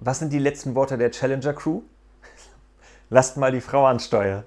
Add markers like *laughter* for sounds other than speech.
Was sind die letzten Worte der Challenger Crew? *laughs* Lasst mal die Frau ansteuern.